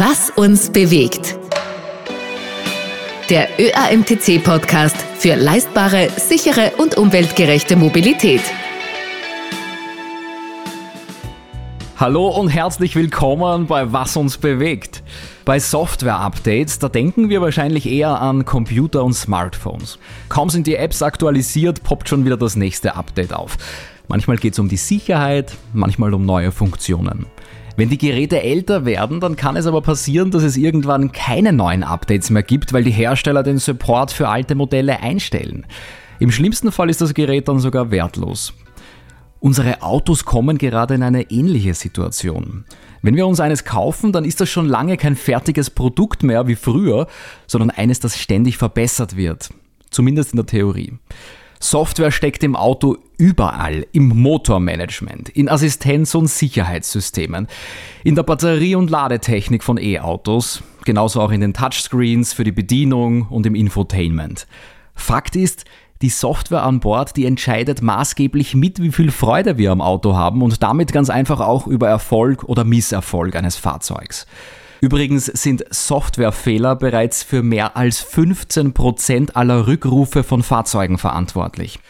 Was uns bewegt. Der ÖAMTC-Podcast für leistbare, sichere und umweltgerechte Mobilität. Hallo und herzlich willkommen bei Was uns bewegt. Bei Software-Updates, da denken wir wahrscheinlich eher an Computer und Smartphones. Kaum sind die Apps aktualisiert, poppt schon wieder das nächste Update auf. Manchmal geht es um die Sicherheit, manchmal um neue Funktionen. Wenn die Geräte älter werden, dann kann es aber passieren, dass es irgendwann keine neuen Updates mehr gibt, weil die Hersteller den Support für alte Modelle einstellen. Im schlimmsten Fall ist das Gerät dann sogar wertlos. Unsere Autos kommen gerade in eine ähnliche Situation. Wenn wir uns eines kaufen, dann ist das schon lange kein fertiges Produkt mehr wie früher, sondern eines, das ständig verbessert wird. Zumindest in der Theorie. Software steckt im Auto überall, im Motormanagement, in Assistenz- und Sicherheitssystemen, in der Batterie- und Ladetechnik von E-Autos, genauso auch in den Touchscreens für die Bedienung und im Infotainment. Fakt ist, die Software an Bord, die entscheidet maßgeblich mit, wie viel Freude wir am Auto haben und damit ganz einfach auch über Erfolg oder Misserfolg eines Fahrzeugs. Übrigens sind Softwarefehler bereits für mehr als 15% aller Rückrufe von Fahrzeugen verantwortlich.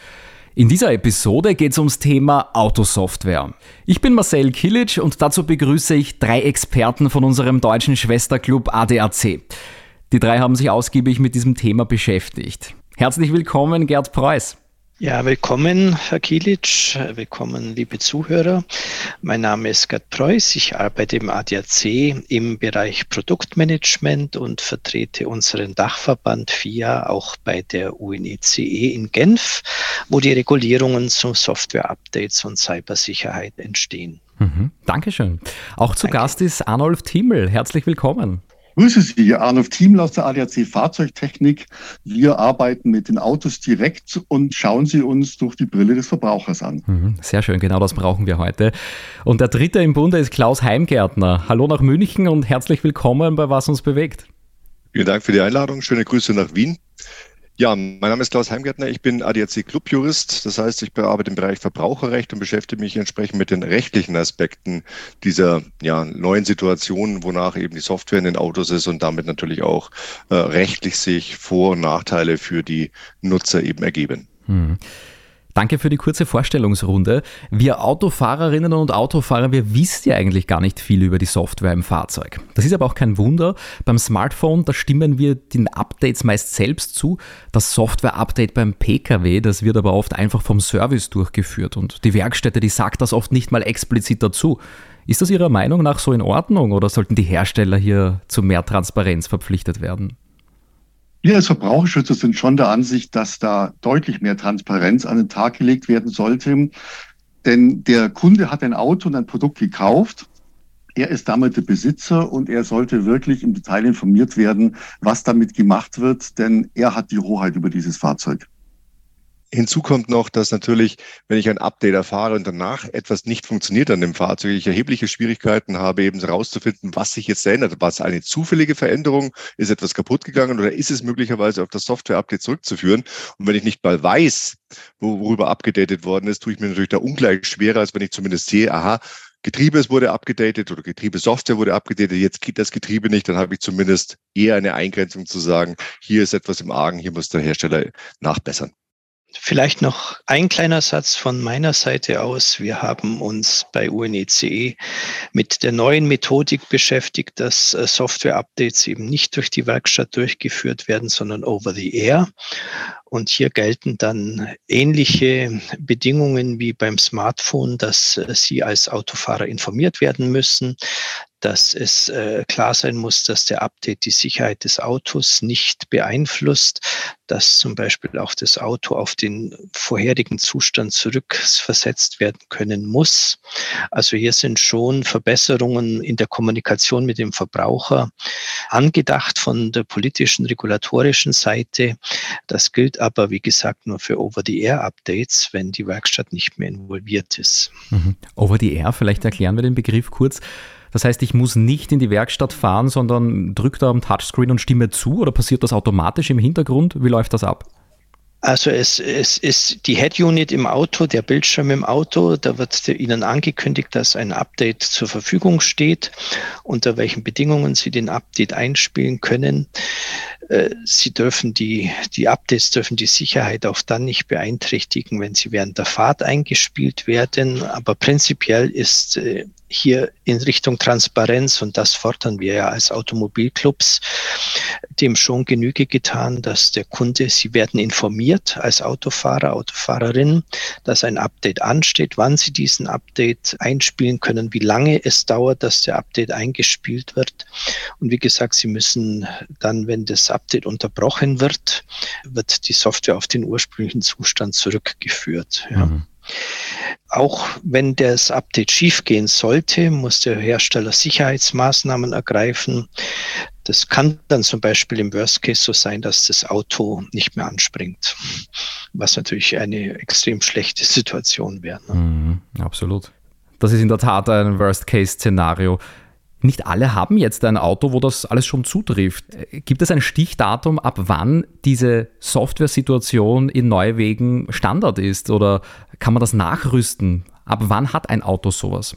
In dieser Episode geht es ums Thema Autosoftware. Ich bin Marcel Kilic und dazu begrüße ich drei Experten von unserem deutschen Schwesterclub ADAC. Die drei haben sich ausgiebig mit diesem Thema beschäftigt. Herzlich willkommen, Gerd Preuß. Ja, willkommen, Herr Kilic. Willkommen, liebe Zuhörer. Mein Name ist Gerd Preuß. Ich arbeite im ADAC im Bereich Produktmanagement und vertrete unseren Dachverband FIA auch bei der UNECE in Genf, wo die Regulierungen zu Software-Updates und Cybersicherheit entstehen. Mhm, Dankeschön. Auch zu Danke. Gast ist Arnolf Thimmel. Herzlich willkommen. Grüße Sie, Arnulf Thieml aus der ADAC Fahrzeugtechnik. Wir arbeiten mit den Autos direkt und schauen sie uns durch die Brille des Verbrauchers an. Mhm, sehr schön, genau das brauchen wir heute. Und der dritte im Bunde ist Klaus Heimgärtner. Hallo nach München und herzlich willkommen bei Was uns bewegt. Vielen Dank für die Einladung. Schöne Grüße nach Wien. Ja, mein Name ist Klaus Heimgärtner. Ich bin ADAC Clubjurist. Das heißt, ich bearbeite im Bereich Verbraucherrecht und beschäftige mich entsprechend mit den rechtlichen Aspekten dieser ja, neuen Situation, wonach eben die Software in den Autos ist und damit natürlich auch äh, rechtlich sich Vor- und Nachteile für die Nutzer eben ergeben. Hm. Danke für die kurze Vorstellungsrunde. Wir Autofahrerinnen und Autofahrer, wir wissen ja eigentlich gar nicht viel über die Software im Fahrzeug. Das ist aber auch kein Wunder. Beim Smartphone, da stimmen wir den Updates meist selbst zu. Das Software-Update beim Pkw, das wird aber oft einfach vom Service durchgeführt und die Werkstätte, die sagt das oft nicht mal explizit dazu. Ist das Ihrer Meinung nach so in Ordnung oder sollten die Hersteller hier zu mehr Transparenz verpflichtet werden? Wir als Verbraucherschützer sind schon der Ansicht, dass da deutlich mehr Transparenz an den Tag gelegt werden sollte. Denn der Kunde hat ein Auto und ein Produkt gekauft. Er ist damit der Besitzer und er sollte wirklich im Detail informiert werden, was damit gemacht wird, denn er hat die Hoheit über dieses Fahrzeug. Hinzu kommt noch, dass natürlich, wenn ich ein Update erfahre und danach etwas nicht funktioniert an dem Fahrzeug, ich erhebliche Schwierigkeiten habe, eben herauszufinden, was sich jetzt ändert. War es eine zufällige Veränderung? Ist etwas kaputt gegangen oder ist es möglicherweise auf das Software-Update zurückzuführen? Und wenn ich nicht mal weiß, worüber abgedatet worden ist, tue ich mir natürlich da ungleich schwerer, als wenn ich zumindest sehe, aha, Getriebe wurde abgedatet oder Getriebesoftware wurde abgedatet, jetzt geht das Getriebe nicht, dann habe ich zumindest eher eine Eingrenzung zu sagen, hier ist etwas im Argen, hier muss der Hersteller nachbessern. Vielleicht noch ein kleiner Satz von meiner Seite aus. Wir haben uns bei UNECE mit der neuen Methodik beschäftigt, dass äh, Software-Updates eben nicht durch die Werkstatt durchgeführt werden, sondern over the air. Und hier gelten dann ähnliche Bedingungen wie beim Smartphone, dass äh, Sie als Autofahrer informiert werden müssen, dass es äh, klar sein muss, dass der Update die Sicherheit des Autos nicht beeinflusst, dass zum Beispiel auch das Auto auf den vorherigen Zustand zurückversetzt werden können muss. Also hier sind schon Verbesserungen in der Kommunikation mit dem Verbraucher angedacht von der politischen, regulatorischen Seite. Das gilt aber, wie gesagt, nur für Over-the-Air-Updates, wenn die Werkstatt nicht mehr involviert ist. Mhm. Over-the-Air, vielleicht erklären wir den Begriff kurz. Das heißt, ich muss nicht in die Werkstatt fahren, sondern drücke da am Touchscreen und stimme zu oder passiert das automatisch im Hintergrund? Wie läuft das ab? Also es, es ist die Head Unit im Auto, der Bildschirm im Auto, da wird Ihnen angekündigt, dass ein Update zur Verfügung steht, unter welchen Bedingungen Sie den Update einspielen können. Äh, sie dürfen die, die Updates dürfen die Sicherheit auch dann nicht beeinträchtigen, wenn sie während der Fahrt eingespielt werden. Aber prinzipiell ist äh, hier in Richtung Transparenz, und das fordern wir ja als Automobilclubs, dem schon Genüge getan, dass der Kunde, sie werden informiert als Autofahrer, Autofahrerin, dass ein Update ansteht, wann sie diesen Update einspielen können, wie lange es dauert, dass der Update eingespielt wird. Und wie gesagt, sie müssen dann, wenn das Update unterbrochen wird, wird die Software auf den ursprünglichen Zustand zurückgeführt. Ja. Mhm. Auch wenn das Update schiefgehen sollte, muss der Hersteller Sicherheitsmaßnahmen ergreifen. Das kann dann zum Beispiel im Worst Case so sein, dass das Auto nicht mehr anspringt, was natürlich eine extrem schlechte Situation wäre. Ne? Mhm, absolut. Das ist in der Tat ein Worst Case Szenario. Nicht alle haben jetzt ein Auto, wo das alles schon zutrifft. Gibt es ein Stichdatum, ab wann diese Software-Situation in Neuwegen Standard ist? Oder kann man das nachrüsten? Ab wann hat ein Auto sowas?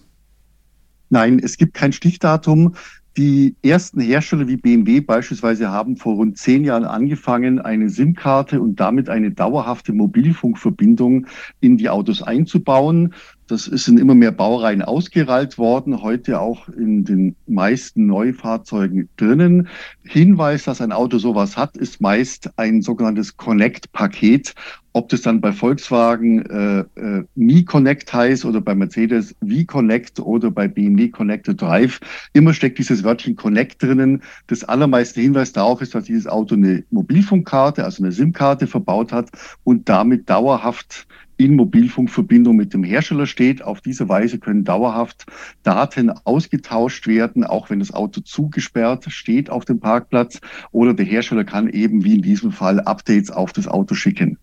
Nein, es gibt kein Stichdatum. Die ersten Hersteller wie BMW beispielsweise haben vor rund zehn Jahren angefangen, eine SIM-Karte und damit eine dauerhafte Mobilfunkverbindung in die Autos einzubauen. Das ist in immer mehr Baureihen ausgerollt worden, heute auch in den meisten Neufahrzeugen drinnen. Hinweis, dass ein Auto sowas hat, ist meist ein sogenanntes Connect-Paket. Ob das dann bei Volkswagen äh, äh, Mi Connect heißt oder bei Mercedes V Connect oder bei BMW Connected Drive, immer steckt dieses Wörtchen Connect drinnen. Das allermeiste Hinweis darauf ist, dass dieses Auto eine Mobilfunkkarte, also eine SIM-Karte verbaut hat und damit dauerhaft in Mobilfunkverbindung mit dem Hersteller steht. Auf diese Weise können dauerhaft Daten ausgetauscht werden, auch wenn das Auto zugesperrt steht auf dem Parkplatz oder der Hersteller kann eben wie in diesem Fall Updates auf das Auto schicken.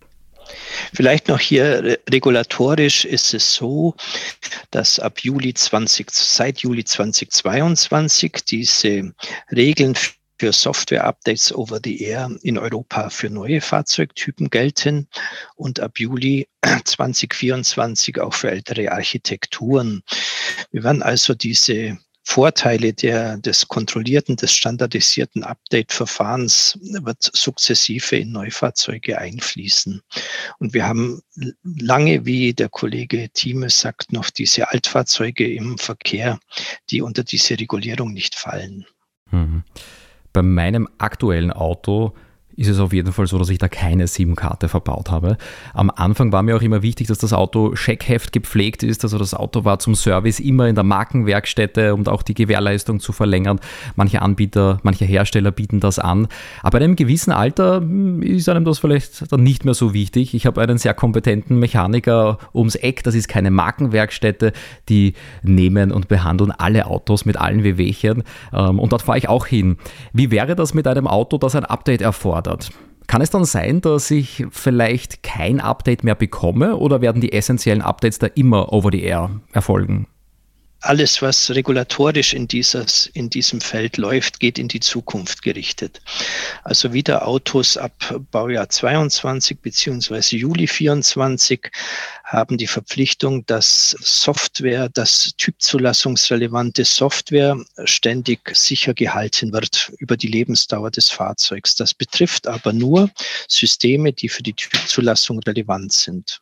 Vielleicht noch hier regulatorisch ist es so, dass ab Juli 20, seit Juli 2022 diese Regeln für Software-Updates over the Air in Europa für neue Fahrzeugtypen gelten und ab Juli 2024 auch für ältere Architekturen. Wir werden also diese Vorteile der, des kontrollierten, des standardisierten Update-Verfahrens wird sukzessive in Neufahrzeuge einfließen. Und wir haben lange, wie der Kollege Thieme sagt, noch diese Altfahrzeuge im Verkehr, die unter diese Regulierung nicht fallen. Mhm. Bei meinem aktuellen Auto ist es auf jeden Fall so, dass ich da keine SIM-Karte verbaut habe. Am Anfang war mir auch immer wichtig, dass das Auto Scheckheft gepflegt ist. Also das Auto war zum Service immer in der Markenwerkstätte, um auch die Gewährleistung zu verlängern. Manche Anbieter, manche Hersteller bieten das an. Aber in einem gewissen Alter hm, ist einem das vielleicht dann nicht mehr so wichtig. Ich habe einen sehr kompetenten Mechaniker ums Eck. Das ist keine Markenwerkstätte. Die nehmen und behandeln alle Autos mit allen Wehwehchen. Ähm, und dort fahre ich auch hin. Wie wäre das mit einem Auto, das ein Update erfordert? Gefordert. Kann es dann sein, dass ich vielleicht kein Update mehr bekomme oder werden die essentiellen Updates da immer over the air erfolgen? Alles, was regulatorisch in, dieses, in diesem Feld läuft, geht in die Zukunft gerichtet. Also wieder Autos ab Baujahr 22 beziehungsweise Juli 24 haben die Verpflichtung, dass Software, dass typzulassungsrelevante Software ständig sicher gehalten wird über die Lebensdauer des Fahrzeugs. Das betrifft aber nur Systeme, die für die Typzulassung relevant sind.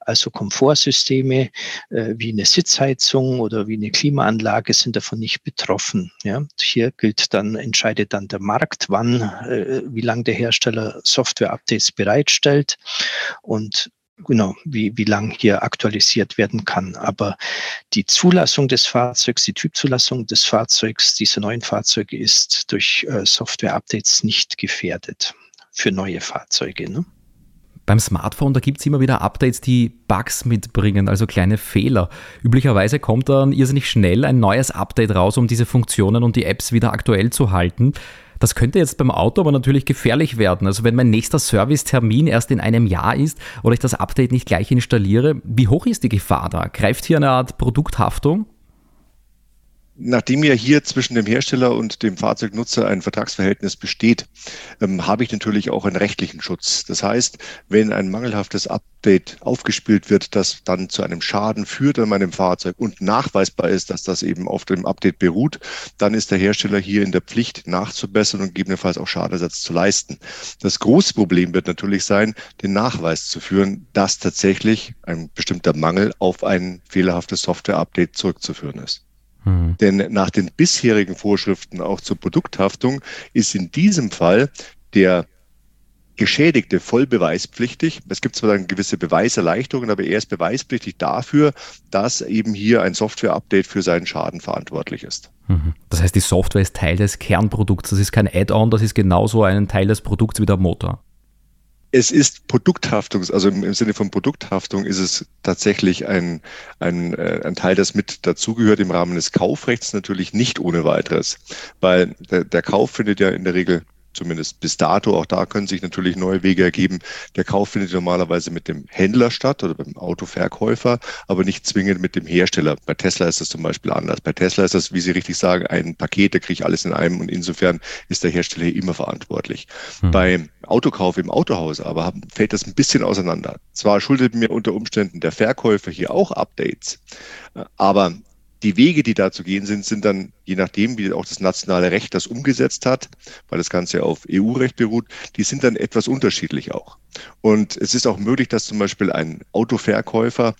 Also Komfortsysteme äh, wie eine Sitzheizung oder wie eine Klimaanlage sind davon nicht betroffen. Ja? Hier gilt dann, entscheidet dann der Markt, wann, äh, wie lange der Hersteller Software-Updates bereitstellt und genau, wie, wie lang hier aktualisiert werden kann. Aber die Zulassung des Fahrzeugs, die Typzulassung des Fahrzeugs, dieser neuen Fahrzeuge ist durch äh, Software-Updates nicht gefährdet für neue Fahrzeuge. Ne? Beim Smartphone, da gibt es immer wieder Updates, die Bugs mitbringen, also kleine Fehler. Üblicherweise kommt dann irrsinnig schnell ein neues Update raus, um diese Funktionen und die Apps wieder aktuell zu halten. Das könnte jetzt beim Auto aber natürlich gefährlich werden. Also wenn mein nächster Servicetermin erst in einem Jahr ist oder ich das Update nicht gleich installiere, wie hoch ist die Gefahr da? Greift hier eine Art Produkthaftung? Nachdem ja hier zwischen dem Hersteller und dem Fahrzeugnutzer ein Vertragsverhältnis besteht, ähm, habe ich natürlich auch einen rechtlichen Schutz. Das heißt, wenn ein mangelhaftes Update aufgespielt wird, das dann zu einem Schaden führt an meinem Fahrzeug und nachweisbar ist, dass das eben auf dem Update beruht, dann ist der Hersteller hier in der Pflicht nachzubessern und gegebenenfalls auch Schadenersatz zu leisten. Das große Problem wird natürlich sein, den Nachweis zu führen, dass tatsächlich ein bestimmter Mangel auf ein fehlerhaftes Software-Update zurückzuführen ist. Mhm. Denn nach den bisherigen Vorschriften auch zur Produkthaftung ist in diesem Fall der Geschädigte voll beweispflichtig. Es gibt zwar dann gewisse Beweiserleichterungen, aber er ist beweispflichtig dafür, dass eben hier ein Software-Update für seinen Schaden verantwortlich ist. Mhm. Das heißt, die Software ist Teil des Kernprodukts. Das ist kein Add-on, das ist genauso ein Teil des Produkts wie der Motor es ist Produkthaftung, also im, Sinne von Produkthaftung ist es tatsächlich ein, ein, äh, ein Teil, das mit dazugehört im Rahmen des Kaufrechts natürlich nicht ohne weiteres, weil der, der Kauf findet ja in der Regel zumindest bis dato. Auch da können sich natürlich neue Wege ergeben. Der Kauf findet normalerweise mit dem Händler statt oder beim Autoverkäufer, aber nicht zwingend mit dem Hersteller. Bei Tesla ist das zum Beispiel anders. Bei Tesla ist das, wie Sie richtig sagen, ein Paket, da kriege ich alles in einem und insofern ist der Hersteller hier immer verantwortlich. Hm. Beim Autokauf im Autohaus aber fällt das ein bisschen auseinander. Zwar schuldet mir unter Umständen der Verkäufer hier auch Updates, aber die Wege, die da zu gehen sind, sind dann, je nachdem, wie auch das nationale Recht das umgesetzt hat, weil das Ganze auf EU-Recht beruht, die sind dann etwas unterschiedlich auch. Und es ist auch möglich, dass zum Beispiel ein Autoverkäufer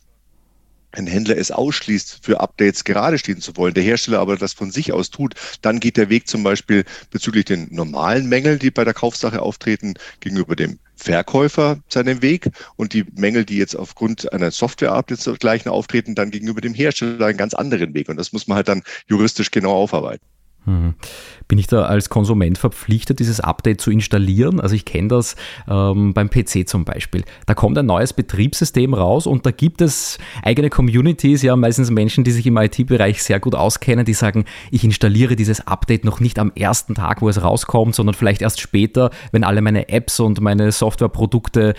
ein Händler es ausschließt, für Updates gerade stehen zu wollen, der Hersteller aber das von sich aus tut, dann geht der Weg zum Beispiel bezüglich den normalen Mängeln, die bei der Kaufsache auftreten, gegenüber dem Verkäufer seinen Weg und die Mängel, die jetzt aufgrund einer Software-Updates gleichen auftreten, dann gegenüber dem Hersteller einen ganz anderen Weg. Und das muss man halt dann juristisch genau aufarbeiten. Mhm. Bin ich da als Konsument verpflichtet, dieses Update zu installieren? Also ich kenne das ähm, beim PC zum Beispiel. Da kommt ein neues Betriebssystem raus und da gibt es eigene Communities, ja meistens Menschen, die sich im IT-Bereich sehr gut auskennen, die sagen, ich installiere dieses Update noch nicht am ersten Tag, wo es rauskommt, sondern vielleicht erst später, wenn alle meine Apps und meine Softwareprodukte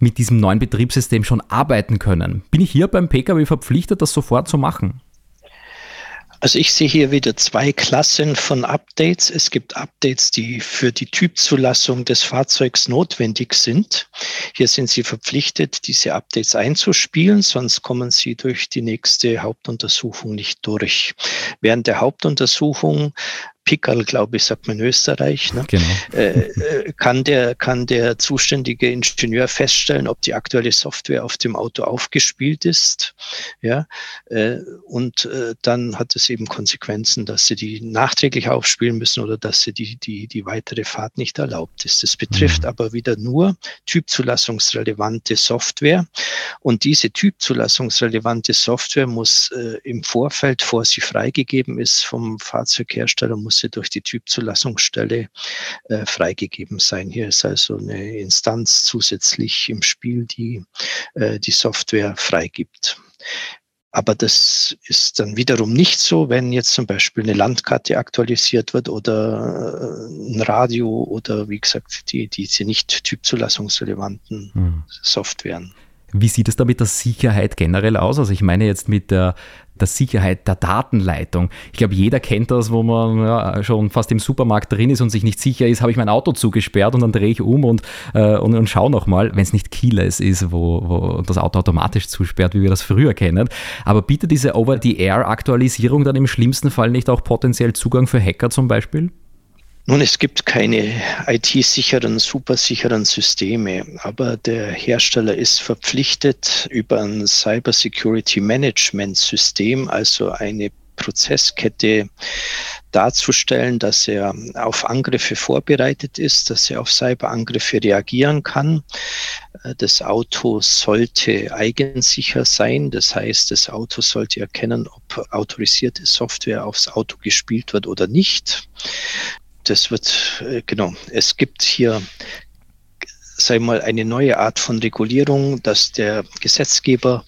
mit diesem neuen Betriebssystem schon arbeiten können. Bin ich hier beim Pkw verpflichtet, das sofort zu machen? Also ich sehe hier wieder zwei Klassen von Updates. Es gibt Updates, die für die Typzulassung des Fahrzeugs notwendig sind. Hier sind Sie verpflichtet, diese Updates einzuspielen, sonst kommen Sie durch die nächste Hauptuntersuchung nicht durch. Während der Hauptuntersuchung Pickerl, glaube ich, sagt man in Österreich, ne? genau. äh, äh, kann, der, kann der zuständige Ingenieur feststellen, ob die aktuelle Software auf dem Auto aufgespielt ist. Ja? Äh, und äh, dann hat es eben Konsequenzen, dass sie die nachträglich aufspielen müssen oder dass sie die, die, die weitere Fahrt nicht erlaubt ist. Das betrifft mhm. aber wieder nur typzulassungsrelevante Software. Und diese typzulassungsrelevante Software muss äh, im Vorfeld, vor sie freigegeben ist vom Fahrzeughersteller, muss sie durch die Typzulassungsstelle äh, freigegeben sein. Hier ist also eine Instanz zusätzlich im Spiel, die äh, die Software freigibt. Aber das ist dann wiederum nicht so, wenn jetzt zum Beispiel eine Landkarte aktualisiert wird oder äh, ein Radio oder wie gesagt, die, diese nicht typzulassungsrelevanten hm. Softwaren. Wie sieht es da mit der Sicherheit generell aus? Also ich meine jetzt mit der, der Sicherheit der Datenleitung. Ich glaube, jeder kennt das, wo man ja, schon fast im Supermarkt drin ist und sich nicht sicher ist, habe ich mein Auto zugesperrt und dann drehe ich um und, äh, und, und schaue nochmal, wenn es nicht keyless ist, wo, wo das Auto automatisch zusperrt, wie wir das früher kennen. Aber bietet diese Over-the-Air-Aktualisierung dann im schlimmsten Fall nicht auch potenziell Zugang für Hacker zum Beispiel? Nun, es gibt keine IT-sicheren, supersicheren Systeme, aber der Hersteller ist verpflichtet, über ein Cyber Security Management System, also eine Prozesskette darzustellen, dass er auf Angriffe vorbereitet ist, dass er auf Cyberangriffe reagieren kann. Das Auto sollte eigensicher sein, das heißt, das Auto sollte erkennen, ob autorisierte Software aufs Auto gespielt wird oder nicht das wird, äh, genau, es gibt hier, sei mal, eine neue Art von Regulierung, dass der Gesetzgeber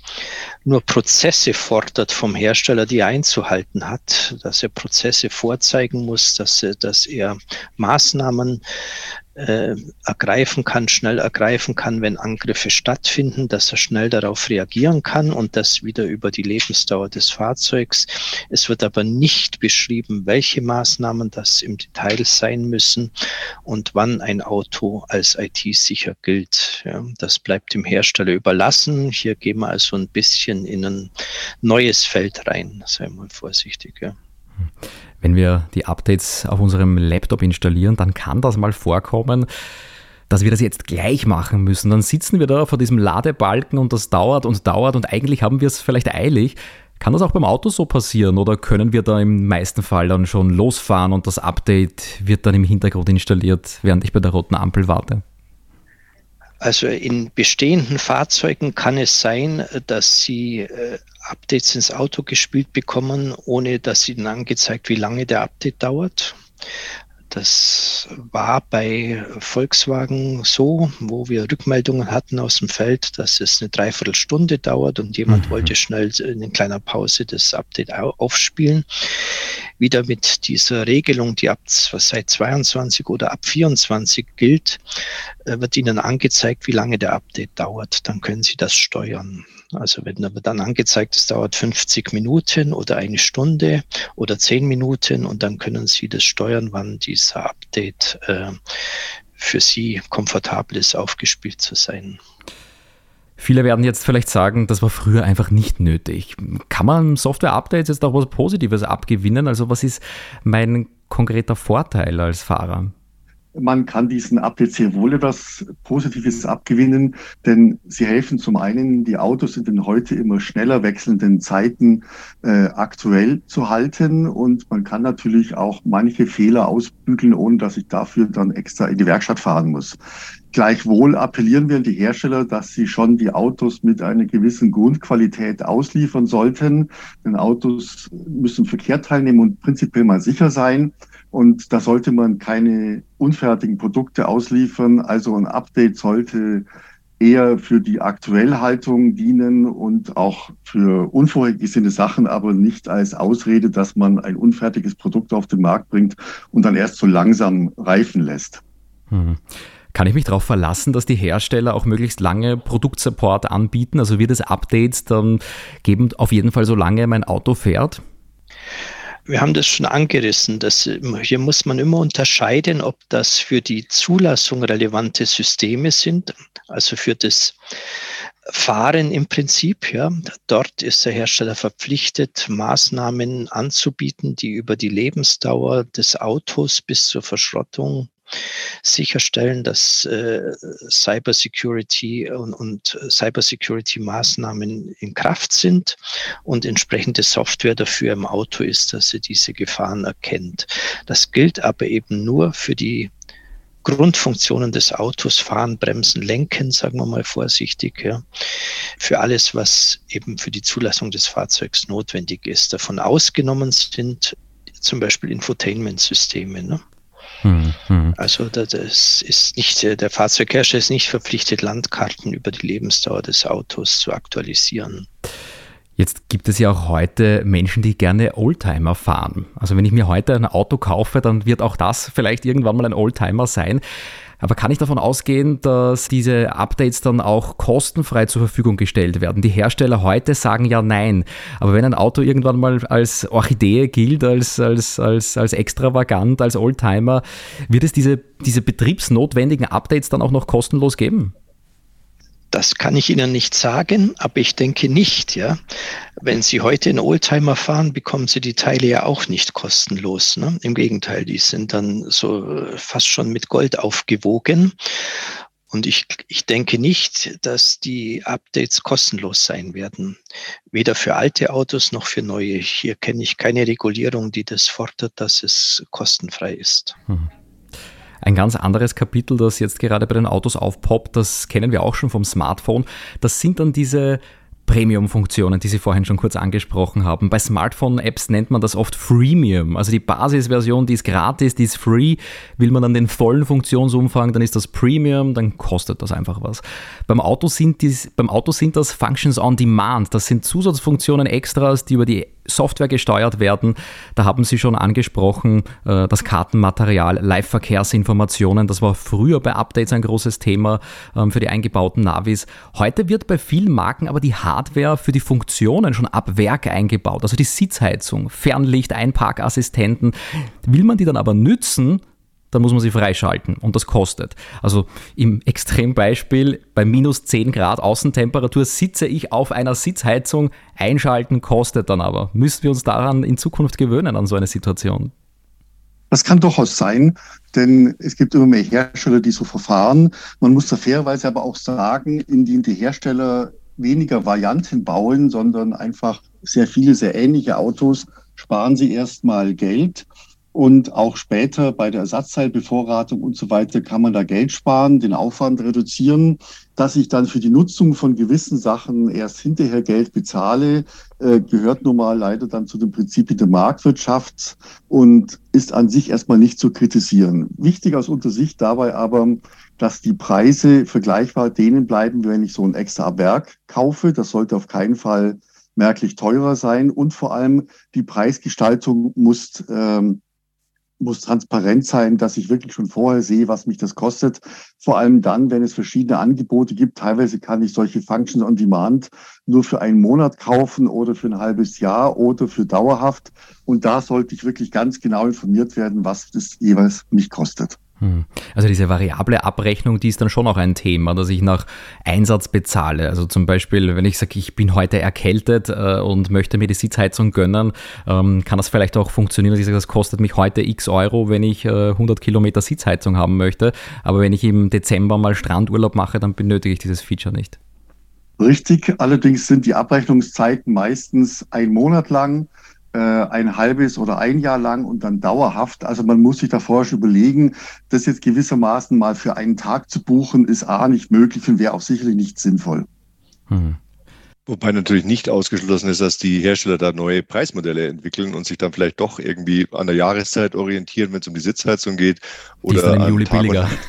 nur Prozesse fordert vom Hersteller, die er einzuhalten hat, dass er Prozesse vorzeigen muss, dass er, dass er Maßnahmen äh, ergreifen kann, schnell ergreifen kann, wenn Angriffe stattfinden, dass er schnell darauf reagieren kann und das wieder über die Lebensdauer des Fahrzeugs. Es wird aber nicht beschrieben, welche Maßnahmen das im Detail sein müssen und wann ein Auto als IT-sicher gilt. Ja, das bleibt dem Hersteller überlassen. Hier gehen wir also ein bisschen in ein neues Feld rein, sei mal vorsichtig. Ja. Wenn wir die Updates auf unserem Laptop installieren, dann kann das mal vorkommen, dass wir das jetzt gleich machen müssen. Dann sitzen wir da vor diesem Ladebalken und das dauert und dauert und eigentlich haben wir es vielleicht eilig. Kann das auch beim Auto so passieren oder können wir da im meisten Fall dann schon losfahren und das Update wird dann im Hintergrund installiert, während ich bei der roten Ampel warte? Also in bestehenden Fahrzeugen kann es sein, dass Sie äh, Updates ins Auto gespielt bekommen, ohne dass Ihnen angezeigt, wie lange der Update dauert. Das war bei Volkswagen so, wo wir Rückmeldungen hatten aus dem Feld, dass es eine Dreiviertelstunde dauert und jemand mhm. wollte schnell in kleiner Pause das Update aufspielen. Wieder mit dieser Regelung, die ab seit 22 oder ab 24 gilt, äh, wird Ihnen angezeigt, wie lange der Update dauert. Dann können Sie das steuern. Also wenn aber dann angezeigt, es dauert 50 Minuten oder eine Stunde oder 10 Minuten und dann können Sie das steuern, wann dieser Update äh, für Sie komfortabel ist, aufgespielt zu sein. Viele werden jetzt vielleicht sagen, das war früher einfach nicht nötig. Kann man Software-Updates jetzt auch was Positives abgewinnen? Also was ist mein konkreter Vorteil als Fahrer? Man kann diesen sehr wohl etwas Positives abgewinnen, denn sie helfen zum einen, die Autos in den heute immer schneller wechselnden Zeiten äh, aktuell zu halten und man kann natürlich auch manche Fehler ausbügeln, ohne dass ich dafür dann extra in die Werkstatt fahren muss. Gleichwohl appellieren wir an die Hersteller, dass sie schon die Autos mit einer gewissen Grundqualität ausliefern sollten. Denn Autos müssen Verkehr teilnehmen und prinzipiell mal sicher sein. Und da sollte man keine unfertigen Produkte ausliefern. Also ein Update sollte eher für die Aktuellhaltung dienen und auch für unvorhergesehene Sachen, aber nicht als Ausrede, dass man ein unfertiges Produkt auf den Markt bringt und dann erst so langsam reifen lässt. Hm. Kann ich mich darauf verlassen, dass die Hersteller auch möglichst lange Produktsupport anbieten? Also wird es Updates dann geben, auf jeden Fall so lange mein Auto fährt? Wir haben das schon angerissen. Dass, hier muss man immer unterscheiden, ob das für die Zulassung relevante Systeme sind, also für das Fahren im Prinzip. Ja. Dort ist der Hersteller verpflichtet, Maßnahmen anzubieten, die über die Lebensdauer des Autos bis zur Verschrottung sicherstellen, dass äh, Cybersecurity und, und Cybersecurity-Maßnahmen in Kraft sind und entsprechende Software dafür im Auto ist, dass sie diese Gefahren erkennt. Das gilt aber eben nur für die Grundfunktionen des Autos, Fahren, Bremsen, Lenken, sagen wir mal vorsichtig, ja, für alles, was eben für die Zulassung des Fahrzeugs notwendig ist. Davon ausgenommen sind zum Beispiel Infotainment-Systeme. Ne? Hm, hm. Also das ist nicht, der Fahrzeughersteller ist nicht verpflichtet, Landkarten über die Lebensdauer des Autos zu aktualisieren. Jetzt gibt es ja auch heute Menschen, die gerne Oldtimer fahren. Also wenn ich mir heute ein Auto kaufe, dann wird auch das vielleicht irgendwann mal ein Oldtimer sein. Aber kann ich davon ausgehen, dass diese Updates dann auch kostenfrei zur Verfügung gestellt werden? Die Hersteller heute sagen ja nein. Aber wenn ein Auto irgendwann mal als Orchidee gilt, als, als, als, als extravagant, als Oldtimer, wird es diese, diese betriebsnotwendigen Updates dann auch noch kostenlos geben? Das kann ich Ihnen nicht sagen, aber ich denke nicht, ja. Wenn Sie heute in Oldtimer fahren, bekommen Sie die Teile ja auch nicht kostenlos. Ne? Im Gegenteil, die sind dann so äh, fast schon mit Gold aufgewogen. Und ich, ich denke nicht, dass die Updates kostenlos sein werden. Weder für alte Autos noch für neue. Hier kenne ich keine Regulierung, die das fordert, dass es kostenfrei ist. Hm. Ein ganz anderes Kapitel, das jetzt gerade bei den Autos aufpoppt, das kennen wir auch schon vom Smartphone. Das sind dann diese Premium-Funktionen, die Sie vorhin schon kurz angesprochen haben. Bei Smartphone-Apps nennt man das oft Freemium. Also die Basisversion, die ist gratis, die ist free. Will man dann den vollen Funktionsumfang, dann ist das Premium, dann kostet das einfach was. Beim Auto sind, die, beim Auto sind das Functions on Demand. Das sind Zusatzfunktionen, Extras, die über die Software gesteuert werden. Da haben Sie schon angesprochen, äh, das Kartenmaterial, Live-Verkehrsinformationen. Das war früher bei Updates ein großes Thema ähm, für die eingebauten Navis. Heute wird bei vielen Marken aber die Hardware für die Funktionen schon ab Werk eingebaut. Also die Sitzheizung, Fernlicht, Einparkassistenten. Will man die dann aber nützen, dann muss man sie freischalten und das kostet. Also im Extrembeispiel bei minus 10 Grad Außentemperatur sitze ich auf einer Sitzheizung, einschalten kostet dann aber. Müssen wir uns daran in Zukunft gewöhnen an so eine Situation? Das kann durchaus sein, denn es gibt immer mehr Hersteller, die so verfahren. Man muss da fairerweise aber auch sagen, indem die Hersteller weniger Varianten bauen, sondern einfach sehr viele, sehr ähnliche Autos, sparen sie erstmal Geld und auch später bei der Ersatzteilbevorratung und so weiter kann man da Geld sparen, den Aufwand reduzieren. Dass ich dann für die Nutzung von gewissen Sachen erst hinterher Geld bezahle, äh, gehört nun mal leider dann zu den Prinzipien der Marktwirtschaft und ist an sich erstmal nicht zu kritisieren. Wichtig aus unserer Sicht dabei aber, dass die Preise vergleichbar denen bleiben, wenn ich so ein extra Werk kaufe. Das sollte auf keinen Fall merklich teurer sein und vor allem die Preisgestaltung muss ähm, muss transparent sein, dass ich wirklich schon vorher sehe, was mich das kostet. Vor allem dann, wenn es verschiedene Angebote gibt. Teilweise kann ich solche Functions on Demand nur für einen Monat kaufen oder für ein halbes Jahr oder für dauerhaft. Und da sollte ich wirklich ganz genau informiert werden, was das jeweils mich kostet. Hm. Also diese variable Abrechnung, die ist dann schon auch ein Thema, dass ich nach Einsatz bezahle. Also zum Beispiel, wenn ich sage, ich bin heute erkältet äh, und möchte mir die Sitzheizung gönnen, ähm, kann das vielleicht auch funktionieren, dass ich sage, das kostet mich heute x Euro, wenn ich äh, 100 Kilometer Sitzheizung haben möchte. Aber wenn ich im Dezember mal Strandurlaub mache, dann benötige ich dieses Feature nicht. Richtig, allerdings sind die Abrechnungszeiten meistens ein Monat lang ein halbes oder ein Jahr lang und dann dauerhaft. Also man muss sich da vorher schon überlegen, das jetzt gewissermaßen mal für einen Tag zu buchen, ist A nicht möglich und wäre auch sicherlich nicht sinnvoll. Hm. Wobei natürlich nicht ausgeschlossen ist, dass die Hersteller da neue Preismodelle entwickeln und sich dann vielleicht doch irgendwie an der Jahreszeit orientieren, wenn es um die Sitzheizung geht oder an Tag billiger.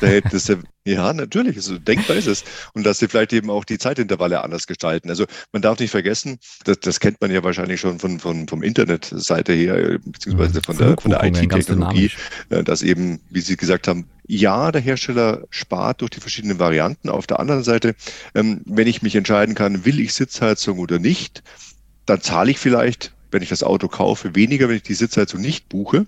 ja, natürlich, also denkbar ist es. Und dass sie vielleicht eben auch die Zeitintervalle anders gestalten. Also man darf nicht vergessen, das, das kennt man ja wahrscheinlich schon von, von vom Internetseite her, beziehungsweise von der, von der IT-Technologie, äh, dass eben, wie Sie gesagt haben, ja, der Hersteller spart durch die verschiedenen Varianten. Auf der anderen Seite, ähm, wenn ich mich entscheiden kann, will ich Sitzheizung oder nicht, dann zahle ich vielleicht, wenn ich das Auto kaufe, weniger, wenn ich die Sitzheizung nicht buche.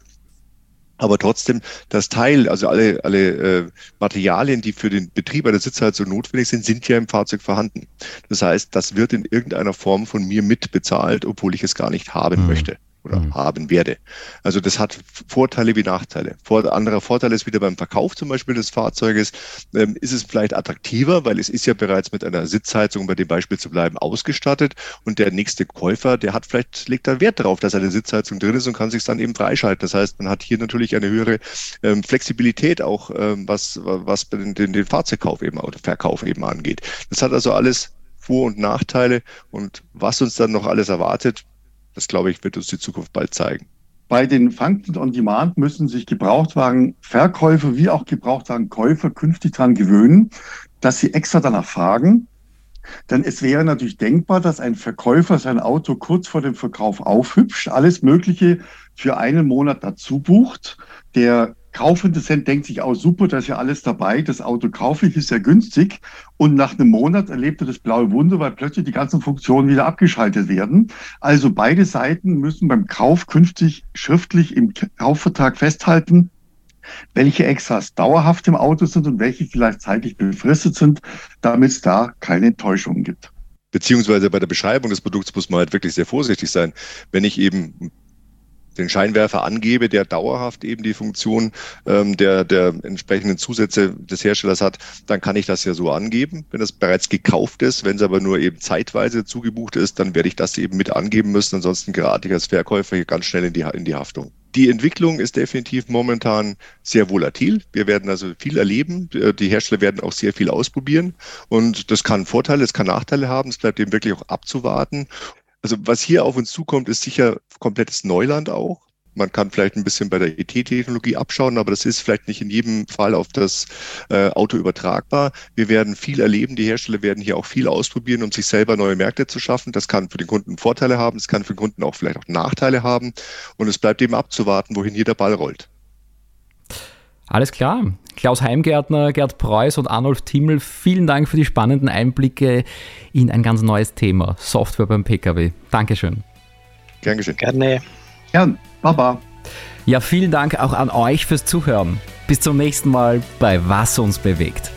Aber trotzdem, das Teil, also alle, alle äh, Materialien, die für den Betrieb einer Sitzheizung notwendig sind, sind ja im Fahrzeug vorhanden. Das heißt, das wird in irgendeiner Form von mir mitbezahlt, obwohl ich es gar nicht haben mhm. möchte oder mhm. haben werde. Also das hat Vorteile wie Nachteile. Vor, anderer Vorteil ist wieder beim Verkauf zum Beispiel des Fahrzeuges, ähm, ist es vielleicht attraktiver, weil es ist ja bereits mit einer Sitzheizung, bei dem Beispiel zu bleiben, ausgestattet und der nächste Käufer, der hat vielleicht, legt da Wert darauf, dass eine Sitzheizung drin ist und kann sich dann eben freischalten. Das heißt, man hat hier natürlich eine höhere ähm, Flexibilität auch, ähm, was, was den, den, den Fahrzeugkauf eben oder Verkauf eben angeht. Das hat also alles vor- und Nachteile und was uns dann noch alles erwartet, das, glaube ich, wird uns die Zukunft bald zeigen. Bei den Functions on Demand müssen sich Gebrauchtwagenverkäufer wie auch Gebrauchtwagenkäufer künftig daran gewöhnen, dass sie extra danach fragen. Denn es wäre natürlich denkbar, dass ein Verkäufer sein Auto kurz vor dem Verkauf aufhübscht, alles Mögliche für einen Monat dazu bucht. Der Kaufinteressent denkt sich auch super, da ist ja alles dabei, das Auto kaufe ich, ist ja günstig. Und nach einem Monat erlebt er das blaue Wunder, weil plötzlich die ganzen Funktionen wieder abgeschaltet werden. Also beide Seiten müssen beim Kauf künftig schriftlich im Kaufvertrag festhalten, welche Extras dauerhaft im Auto sind und welche vielleicht zeitlich befristet sind, damit es da keine Enttäuschungen gibt. Beziehungsweise bei der Beschreibung des Produkts muss man halt wirklich sehr vorsichtig sein. Wenn ich eben den Scheinwerfer angebe, der dauerhaft eben die Funktion ähm, der, der entsprechenden Zusätze des Herstellers hat, dann kann ich das ja so angeben, wenn es bereits gekauft ist. Wenn es aber nur eben zeitweise zugebucht ist, dann werde ich das eben mit angeben müssen. Ansonsten gerate ich als Verkäufer hier ganz schnell in die, in die Haftung. Die Entwicklung ist definitiv momentan sehr volatil. Wir werden also viel erleben. Die Hersteller werden auch sehr viel ausprobieren. Und das kann Vorteile, es kann Nachteile haben. Es bleibt eben wirklich auch abzuwarten. Also was hier auf uns zukommt, ist sicher komplettes Neuland auch. Man kann vielleicht ein bisschen bei der ET-Technologie abschauen, aber das ist vielleicht nicht in jedem Fall auf das äh, Auto übertragbar. Wir werden viel erleben. Die Hersteller werden hier auch viel ausprobieren, um sich selber neue Märkte zu schaffen. Das kann für den Kunden Vorteile haben, es kann für den Kunden auch vielleicht auch Nachteile haben. Und es bleibt eben abzuwarten, wohin hier der Ball rollt. Alles klar. Klaus Heimgärtner, Gerd Preuß und Arnulf Timmel, vielen Dank für die spannenden Einblicke in ein ganz neues Thema, Software beim Pkw. Dankeschön. Gern geschehen. Gerne. Gern. Baba. Ja, vielen Dank auch an euch fürs Zuhören. Bis zum nächsten Mal bei Was uns bewegt.